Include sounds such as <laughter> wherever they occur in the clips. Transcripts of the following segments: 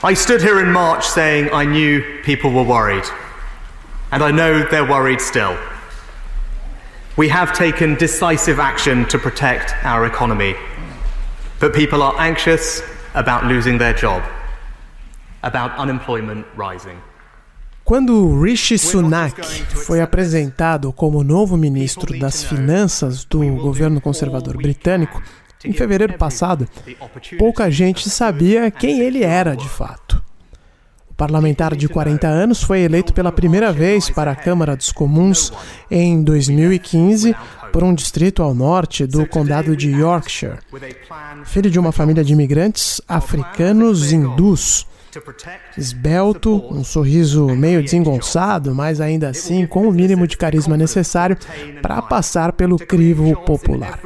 I stood here in March saying I knew people were worried. And I know they're worried still. We have taken decisive action to protect our economy. But people are anxious about losing their job, about unemployment rising. Quando Rishi Sunak foi apresentado como novo ministro das Finanças do governo conservador britânico, em fevereiro passado, pouca gente sabia quem ele era de fato. O parlamentar de 40 anos foi eleito pela primeira vez para a Câmara dos Comuns em 2015 por um distrito ao norte do condado de Yorkshire. Filho de uma família de imigrantes africanos hindus. Esbelto, um sorriso meio desengonçado, mas ainda assim com o mínimo de carisma necessário para passar pelo crivo popular.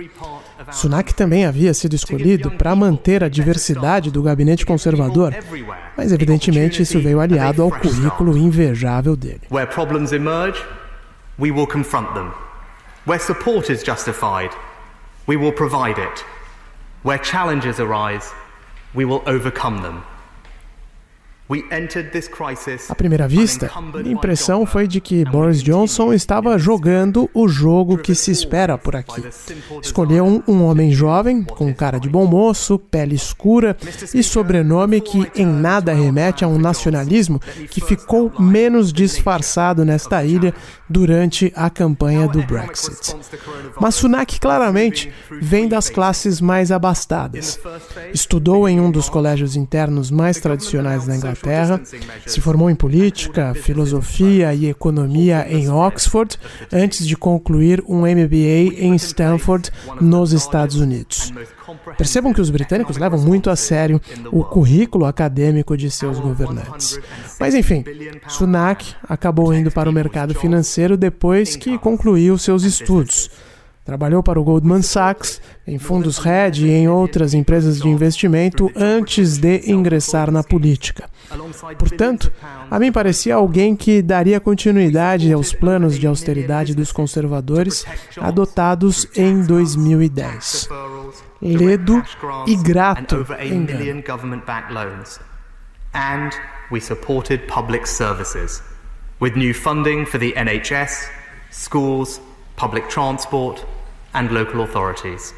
Sunak também havia sido escolhido para manter a diversidade do gabinete conservador, mas evidentemente isso veio aliado ao currículo invejável dele. Where problems emerge, we will confront them. Where support is justified, we will provide it. Where challenges arise, we will overcome them. À primeira vista, a impressão foi de que Boris Johnson estava jogando o jogo que se espera por aqui. Escolheu um, um homem jovem, com cara de bom moço, pele escura e sobrenome que em nada remete a um nacionalismo que ficou menos disfarçado nesta ilha durante a campanha do Brexit. Mas Sunak claramente vem das classes mais abastadas. Estudou em um dos colégios internos mais tradicionais da Inglaterra, se formou em política, filosofia e economia em Oxford, antes de concluir um MBA em Stanford, nos Estados Unidos. Percebam que os britânicos levam muito a sério o currículo acadêmico de seus governantes. Mas enfim, Sunak acabou indo para o mercado financeiro depois que concluiu seus estudos. Trabalhou para o Goldman Sachs, em fundos hedge e em outras empresas de investimento antes de ingressar na política. Portanto, a mim parecia alguém que daria continuidade aos planos de austeridade dos conservadores adotados em 2010. Ledo e grato engano. And we supported public services with new funding for the NHS, schools, public transport, and local authorities.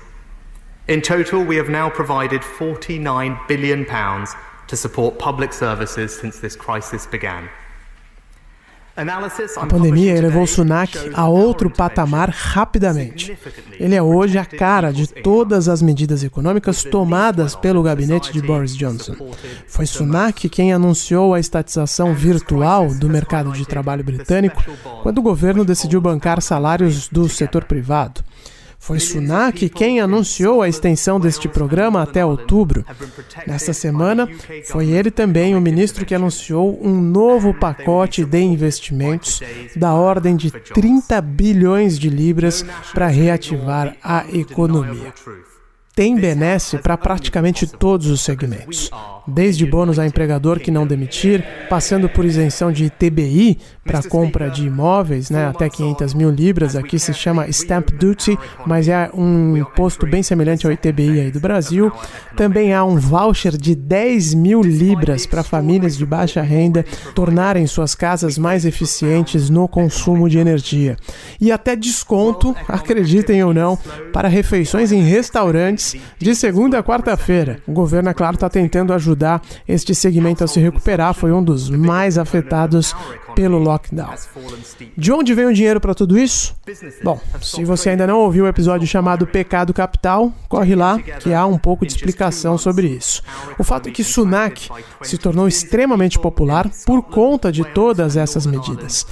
In total, we have now provided £49 billion to support public services since this crisis began. A pandemia elevou Sunak a outro patamar rapidamente. Ele é hoje a cara de todas as medidas econômicas tomadas pelo gabinete de Boris Johnson. Foi Sunak quem anunciou a estatização virtual do mercado de trabalho britânico quando o governo decidiu bancar salários do setor privado. Foi Sunak quem anunciou a extensão deste programa até outubro. Nesta semana, foi ele também o ministro que anunciou um novo pacote de investimentos da ordem de 30 bilhões de libras para reativar a economia tem benesse para praticamente todos os segmentos, desde bônus a empregador que não demitir, passando por isenção de ITBI para compra de imóveis, né, até 500 mil libras, aqui se chama Stamp Duty, mas é um imposto bem semelhante ao ITBI aí do Brasil. Também há um voucher de 10 mil libras para famílias de baixa renda tornarem suas casas mais eficientes no consumo de energia. E até desconto, acreditem ou não, para refeições em restaurantes de segunda a quarta-feira. O governo, é claro, está tentando ajudar ajudar este segmento a se recuperar, foi um dos mais afetados pelo lockdown. De onde vem o dinheiro para tudo isso? Bom, se você ainda não ouviu o episódio chamado Pecado Capital, corre lá que há um pouco de explicação sobre isso. O fato é que Sunak se tornou extremamente popular por conta de todas essas medidas.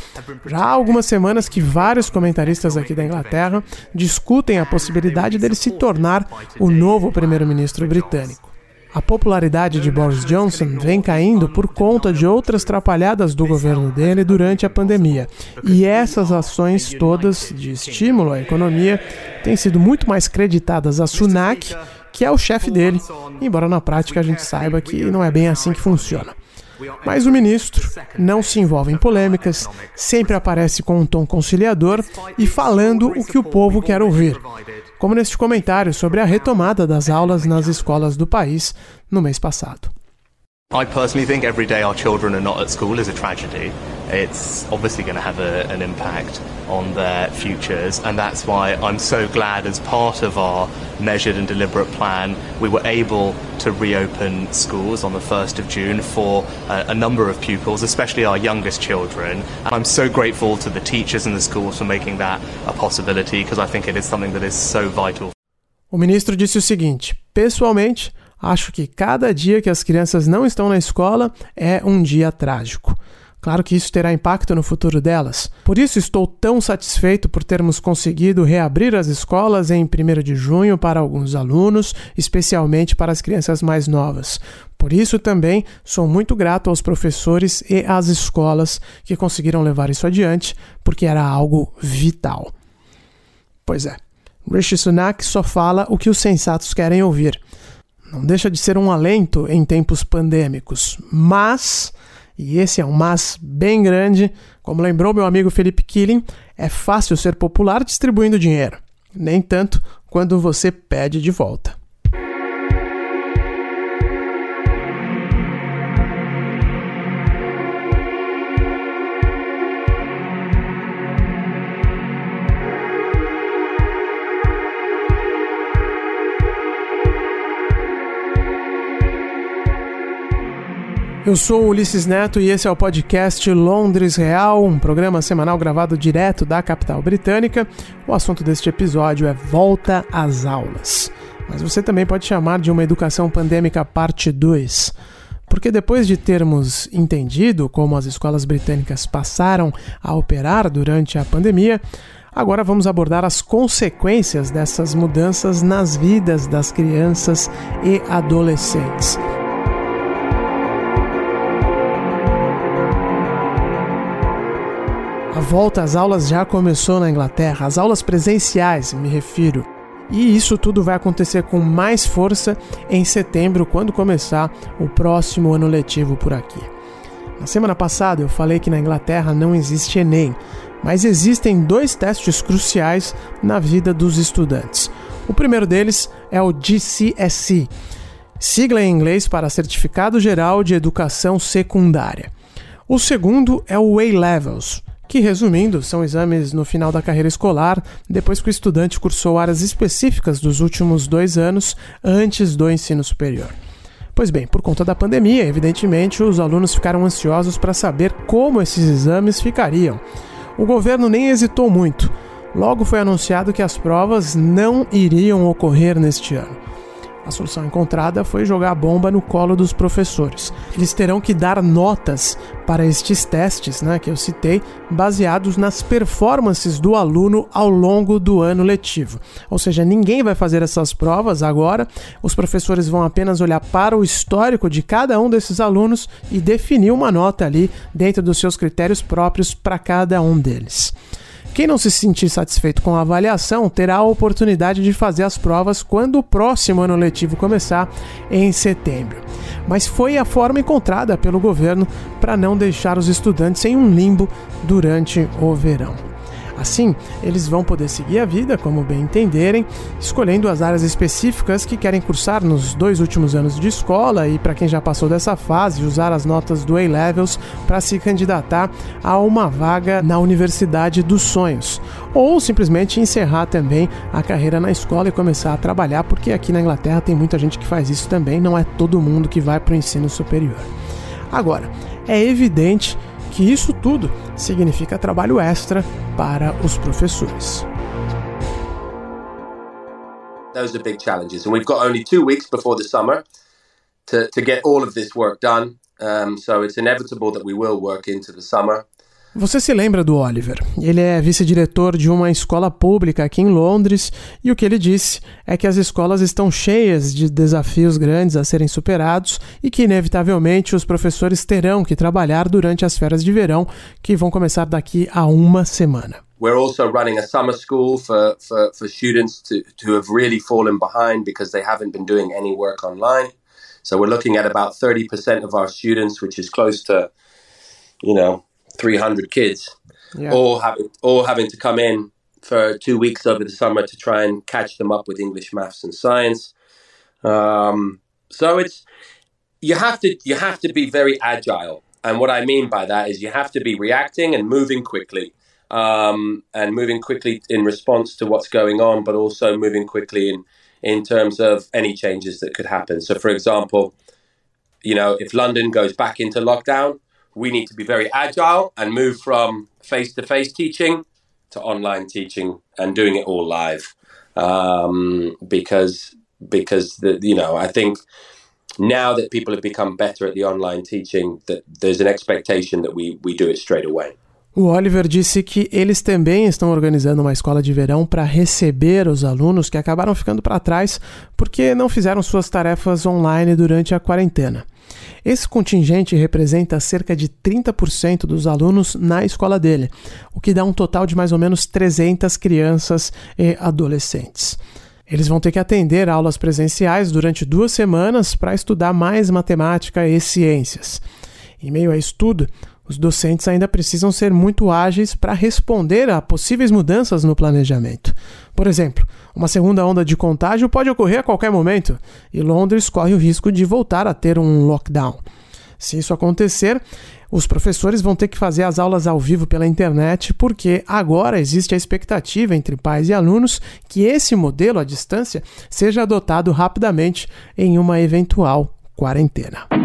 Já há algumas semanas que vários comentaristas aqui da Inglaterra discutem a possibilidade dele se tornar o novo primeiro-ministro britânico. A popularidade de Boris Johnson vem caindo por conta de outras trapalhadas do governo dele durante a pandemia. E essas ações todas de estímulo à economia têm sido muito mais creditadas a Sunak, que é o chefe dele, embora na prática a gente saiba que não é bem assim que funciona. Mas o ministro não se envolve em polêmicas, sempre aparece com um tom conciliador e falando o que o povo quer ouvir como neste comentário sobre a retomada das aulas nas escolas do país no mês passado. I personally think every day our children are not at school is a tragedy. It's obviously going to have a, an impact on their futures, and that's why I'm so glad, as part of our measured and deliberate plan, we were able to reopen schools on the 1st of June for a, number of pupils, especially our youngest children. And I'm so grateful to the teachers and the schools for making that a possibility because I think it is something that is so vital. O ministro disse o seguinte: pessoalmente, Acho que cada dia que as crianças não estão na escola é um dia trágico. Claro que isso terá impacto no futuro delas. Por isso estou tão satisfeito por termos conseguido reabrir as escolas em 1 de junho para alguns alunos, especialmente para as crianças mais novas. Por isso também sou muito grato aos professores e às escolas que conseguiram levar isso adiante, porque era algo vital. Pois é, Rishi Sunak só fala o que os sensatos querem ouvir não deixa de ser um alento em tempos pandêmicos, mas, e esse é um mas bem grande, como lembrou meu amigo Felipe Killing, é fácil ser popular distribuindo dinheiro, nem tanto quando você pede de volta. Eu sou Ulisses Neto e esse é o podcast Londres Real, um programa semanal gravado direto da capital britânica. O assunto deste episódio é Volta às Aulas. Mas você também pode chamar de uma educação pandêmica parte 2. Porque depois de termos entendido como as escolas britânicas passaram a operar durante a pandemia, Agora vamos abordar as consequências dessas mudanças nas vidas das crianças e adolescentes. Volta às aulas já começou na Inglaterra, as aulas presenciais, me refiro. E isso tudo vai acontecer com mais força em setembro, quando começar o próximo ano letivo por aqui. Na semana passada eu falei que na Inglaterra não existe Enem, mas existem dois testes cruciais na vida dos estudantes. O primeiro deles é o GCSE, sigla em inglês para Certificado Geral de Educação Secundária. O segundo é o A-Levels, que, resumindo, são exames no final da carreira escolar, depois que o estudante cursou áreas específicas dos últimos dois anos antes do ensino superior. Pois bem, por conta da pandemia, evidentemente, os alunos ficaram ansiosos para saber como esses exames ficariam. O governo nem hesitou muito. Logo foi anunciado que as provas não iriam ocorrer neste ano. A solução encontrada foi jogar a bomba no colo dos professores. Eles terão que dar notas para estes testes, né, que eu citei, baseados nas performances do aluno ao longo do ano letivo. Ou seja, ninguém vai fazer essas provas agora, os professores vão apenas olhar para o histórico de cada um desses alunos e definir uma nota ali dentro dos seus critérios próprios para cada um deles. Quem não se sentir satisfeito com a avaliação terá a oportunidade de fazer as provas quando o próximo ano letivo começar, em setembro. Mas foi a forma encontrada pelo governo para não deixar os estudantes em um limbo durante o verão. Assim, eles vão poder seguir a vida como bem entenderem, escolhendo as áreas específicas que querem cursar nos dois últimos anos de escola e para quem já passou dessa fase, usar as notas do A-Levels para se candidatar a uma vaga na Universidade dos Sonhos, ou simplesmente encerrar também a carreira na escola e começar a trabalhar, porque aqui na Inglaterra tem muita gente que faz isso também, não é todo mundo que vai para o ensino superior. Agora, é evidente isso tudo significa trabalho extra para os professores. Those are big challenges, and we've got only two weeks before the summer to, to get all of this work done. Um, so it's inevitable that we will work into the summer. Você se lembra do Oliver? Ele é vice-diretor de uma escola pública aqui em Londres e o que ele disse é que as escolas estão cheias de desafios grandes a serem superados e que, inevitavelmente, os professores terão que trabalhar durante as férias de verão que vão começar daqui a uma semana. We're also running a summer school for, for, for students to, to have really fallen behind because they haven't been doing any work online. So we're looking at about 30% of our students, which is close to, you know, 300 kids, yeah. all having all having to come in for two weeks over the summer to try and catch them up with English, maths, and science. Um, so it's you have to you have to be very agile, and what I mean by that is you have to be reacting and moving quickly, um, and moving quickly in response to what's going on, but also moving quickly in in terms of any changes that could happen. So, for example, you know, if London goes back into lockdown, we need to be very agile and move from face to face teaching to online teaching and doing it all live. Um, because because the, you know I think now that people have become better at the online teaching, that there's an expectation that we we do it straight away. O Oliver disse que eles também estão organizando uma escola de verão para receber os alunos que acabaram ficando para trás porque não fizeram suas tarefas online durante a quarentena. Esse contingente representa cerca de 30% dos alunos na escola dele, o que dá um total de mais ou menos 300 crianças e adolescentes. Eles vão ter que atender aulas presenciais durante duas semanas para estudar mais matemática e ciências. Em meio a isso tudo, os docentes ainda precisam ser muito ágeis para responder a possíveis mudanças no planejamento. Por exemplo, uma segunda onda de contágio pode ocorrer a qualquer momento e Londres corre o risco de voltar a ter um lockdown. Se isso acontecer, os professores vão ter que fazer as aulas ao vivo pela internet, porque agora existe a expectativa entre pais e alunos que esse modelo à distância seja adotado rapidamente em uma eventual quarentena.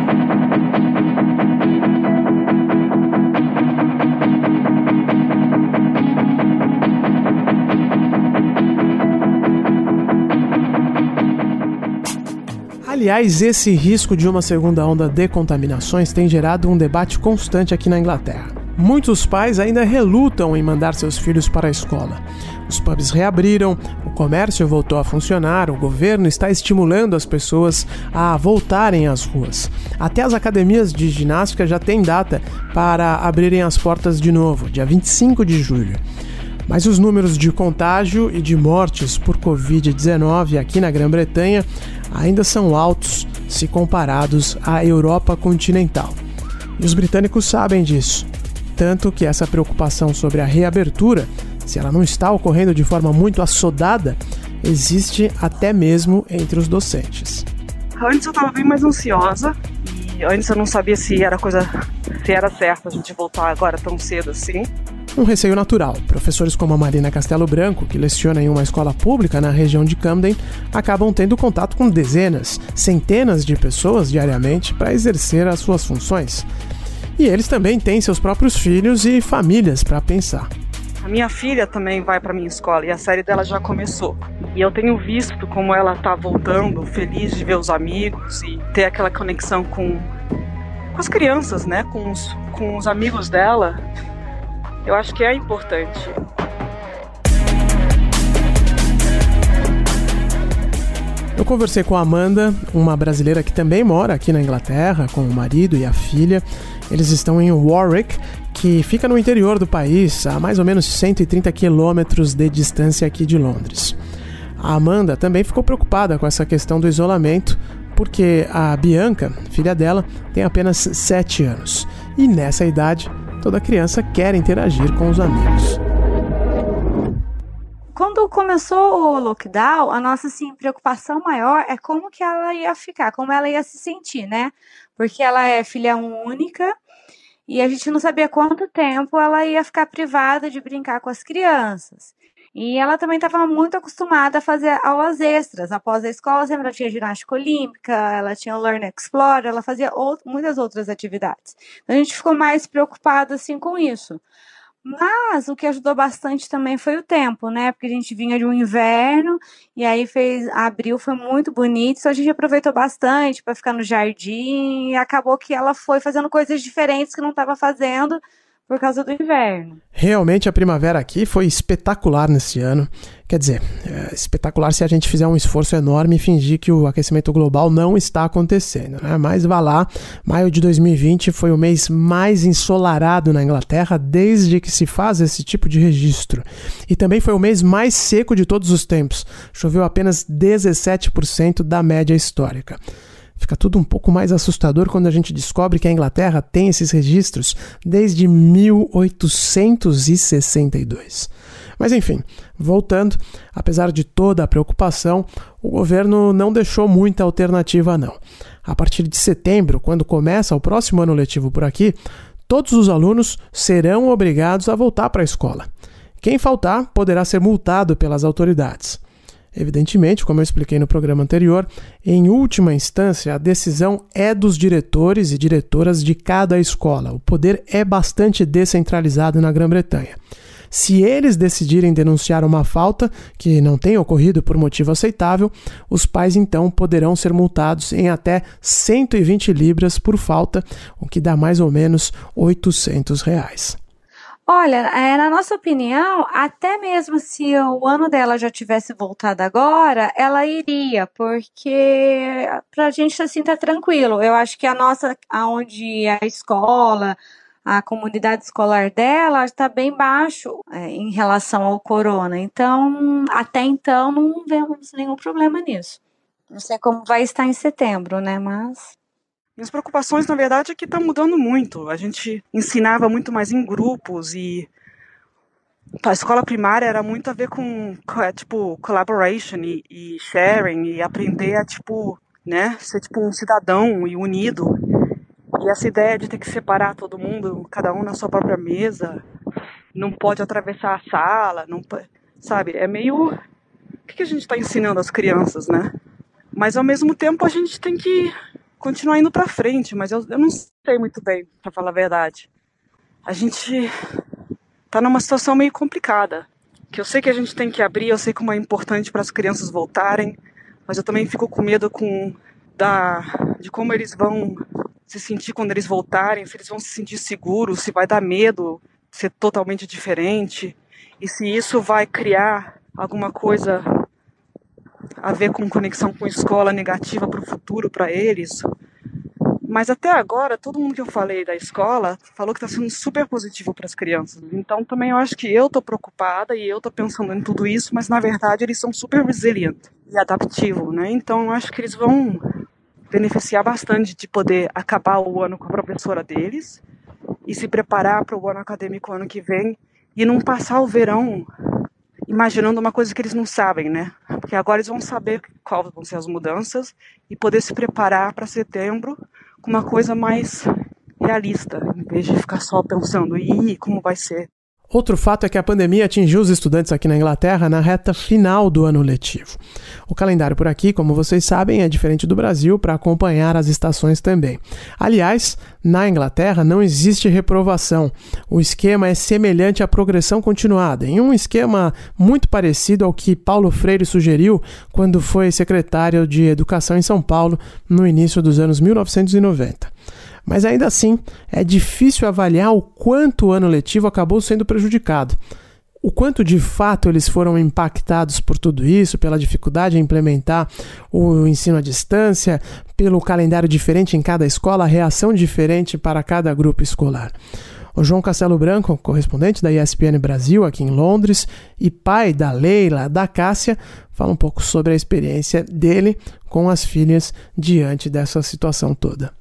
Aliás, esse risco de uma segunda onda de contaminações tem gerado um debate constante aqui na Inglaterra. Muitos pais ainda relutam em mandar seus filhos para a escola. Os pubs reabriram, o comércio voltou a funcionar, o governo está estimulando as pessoas a voltarem às ruas. Até as academias de ginástica já têm data para abrirem as portas de novo, dia 25 de julho. Mas os números de contágio e de mortes por Covid-19 aqui na Grã-Bretanha ainda são altos se comparados à Europa continental. E os britânicos sabem disso, tanto que essa preocupação sobre a reabertura, se ela não está ocorrendo de forma muito assodada, existe até mesmo entre os docentes. Antes eu estava bem mais ansiosa e antes eu não sabia se era coisa, se era certo a gente voltar agora tão cedo assim um receio natural. Professores como a Marina Castelo Branco, que leciona em uma escola pública na região de Camden, acabam tendo contato com dezenas, centenas de pessoas diariamente para exercer as suas funções. E eles também têm seus próprios filhos e famílias para pensar. A minha filha também vai para minha escola e a série dela já começou. E eu tenho visto como ela está voltando, feliz de ver os amigos e ter aquela conexão com, com as crianças, né? Com os, com os amigos dela. Eu acho que é importante. Eu conversei com a Amanda, uma brasileira que também mora aqui na Inglaterra, com o marido e a filha. Eles estão em Warwick, que fica no interior do país, a mais ou menos 130 quilômetros de distância aqui de Londres. A Amanda também ficou preocupada com essa questão do isolamento, porque a Bianca, filha dela, tem apenas 7 anos. E nessa idade, toda criança quer interagir com os amigos. quando começou o lockdown, a nossa assim, preocupação maior é como que ela ia ficar, como ela ia se sentir, né? Porque ela é filha única e a gente não sabia quanto tempo ela ia ficar privada de brincar com as crianças. E ela também estava muito acostumada a fazer aulas extras. Após a escola, sempre ela tinha ginástica olímpica, ela tinha o Learn Explore, ela fazia outro, muitas outras atividades. Então a gente ficou mais preocupada assim com isso. Mas o que ajudou bastante também foi o tempo, né? Porque a gente vinha de um inverno e aí fez abril foi muito bonito, então a gente aproveitou bastante para ficar no jardim e acabou que ela foi fazendo coisas diferentes que não estava fazendo por causa do inverno. Realmente a primavera aqui foi espetacular nesse ano. Quer dizer, é espetacular se a gente fizer um esforço enorme e fingir que o aquecimento global não está acontecendo, né? Mas vá lá, maio de 2020 foi o mês mais ensolarado na Inglaterra desde que se faz esse tipo de registro. E também foi o mês mais seco de todos os tempos. Choveu apenas 17% da média histórica. Fica tudo um pouco mais assustador quando a gente descobre que a Inglaterra tem esses registros desde 1862. Mas enfim, voltando, apesar de toda a preocupação, o governo não deixou muita alternativa não. A partir de setembro, quando começa o próximo ano letivo por aqui, todos os alunos serão obrigados a voltar para a escola. Quem faltar poderá ser multado pelas autoridades. Evidentemente, como eu expliquei no programa anterior, em última instância, a decisão é dos diretores e diretoras de cada escola. O poder é bastante descentralizado na Grã-Bretanha. Se eles decidirem denunciar uma falta que não tenha ocorrido por motivo aceitável, os pais então poderão ser multados em até 120 libras por falta, o que dá mais ou menos 800 reais. Olha, é, na nossa opinião, até mesmo se o ano dela já tivesse voltado agora, ela iria, porque pra gente assim tá tranquilo. Eu acho que a nossa, aonde a escola, a comunidade escolar dela está bem baixo é, em relação ao corona. Então, até então, não vemos nenhum problema nisso. Não sei como vai estar em setembro, né? Mas minhas preocupações, na verdade, é que está mudando muito. A gente ensinava muito mais em grupos e a escola primária era muito a ver com, é, tipo, collaboration e, e sharing e aprender a, tipo, né, ser, tipo, um cidadão e unido. E essa ideia de ter que separar todo mundo, cada um na sua própria mesa, não pode atravessar a sala, não sabe? É meio. O que a gente está ensinando às crianças, né? Mas ao mesmo tempo a gente tem que continuar indo para frente, mas eu, eu não sei muito bem, para falar a verdade. A gente tá numa situação meio complicada, que eu sei que a gente tem que abrir, eu sei como é importante para as crianças voltarem, mas eu também fico com medo com da de como eles vão se sentir quando eles voltarem, se eles vão se sentir seguros, se vai dar medo ser totalmente diferente e se isso vai criar alguma coisa a ver com conexão com escola negativa para o futuro para eles. Mas até agora, todo mundo que eu falei da escola falou que está sendo super positivo para as crianças. Então também eu acho que eu estou preocupada e eu estou pensando em tudo isso, mas na verdade eles são super resilientes e adaptivos, né? Então eu acho que eles vão beneficiar bastante de poder acabar o ano com a professora deles e se preparar para o ano acadêmico ano que vem e não passar o verão imaginando uma coisa que eles não sabem, né? Porque agora eles vão saber quais vão ser as mudanças e poder se preparar para setembro com uma coisa mais realista, em vez de ficar só pensando, e como vai ser? Outro fato é que a pandemia atingiu os estudantes aqui na Inglaterra na reta final do ano letivo. O calendário por aqui, como vocês sabem, é diferente do Brasil para acompanhar as estações também. Aliás, na Inglaterra não existe reprovação. O esquema é semelhante à progressão continuada, em um esquema muito parecido ao que Paulo Freire sugeriu quando foi secretário de Educação em São Paulo no início dos anos 1990. Mas ainda assim, é difícil avaliar o quanto o ano letivo acabou sendo prejudicado. O quanto de fato eles foram impactados por tudo isso, pela dificuldade em implementar o ensino à distância, pelo calendário diferente em cada escola, a reação diferente para cada grupo escolar. O João Castelo Branco, correspondente da ESPN Brasil aqui em Londres e pai da Leila, da Cássia, fala um pouco sobre a experiência dele com as filhas diante dessa situação toda.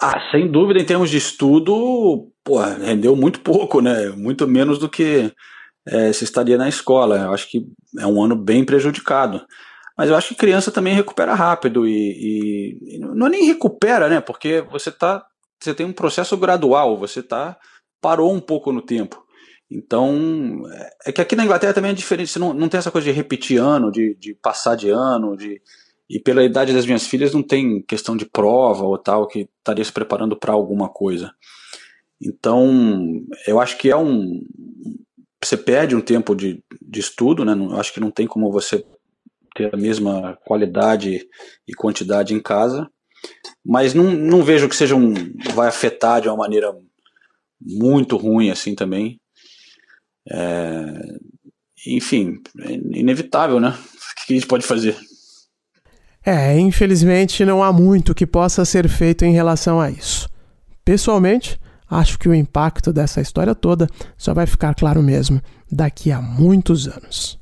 Ah, sem dúvida, em termos de estudo, pô, rendeu muito pouco, né? Muito menos do que é, se estaria na escola. Eu acho que é um ano bem prejudicado. Mas eu acho que criança também recupera rápido e, e não é nem recupera, né? Porque você tá, você tem um processo gradual, você tá parou um pouco no tempo. Então, é que aqui na Inglaterra também é diferente, você não, não tem essa coisa de repetir ano, de, de passar de ano, de e pela idade das minhas filhas não tem questão de prova ou tal que estaria se preparando para alguma coisa. Então, eu acho que é um você perde um tempo de, de estudo, né? Eu acho que não tem como você ter a mesma qualidade e quantidade em casa, mas não, não vejo que seja um vai afetar de uma maneira muito ruim assim também. É, enfim, é inevitável, né? <laughs> O que a gente pode fazer? É, infelizmente não há muito que possa ser feito em relação a isso. Pessoalmente, acho que o impacto dessa história toda só vai ficar claro mesmo daqui a muitos anos.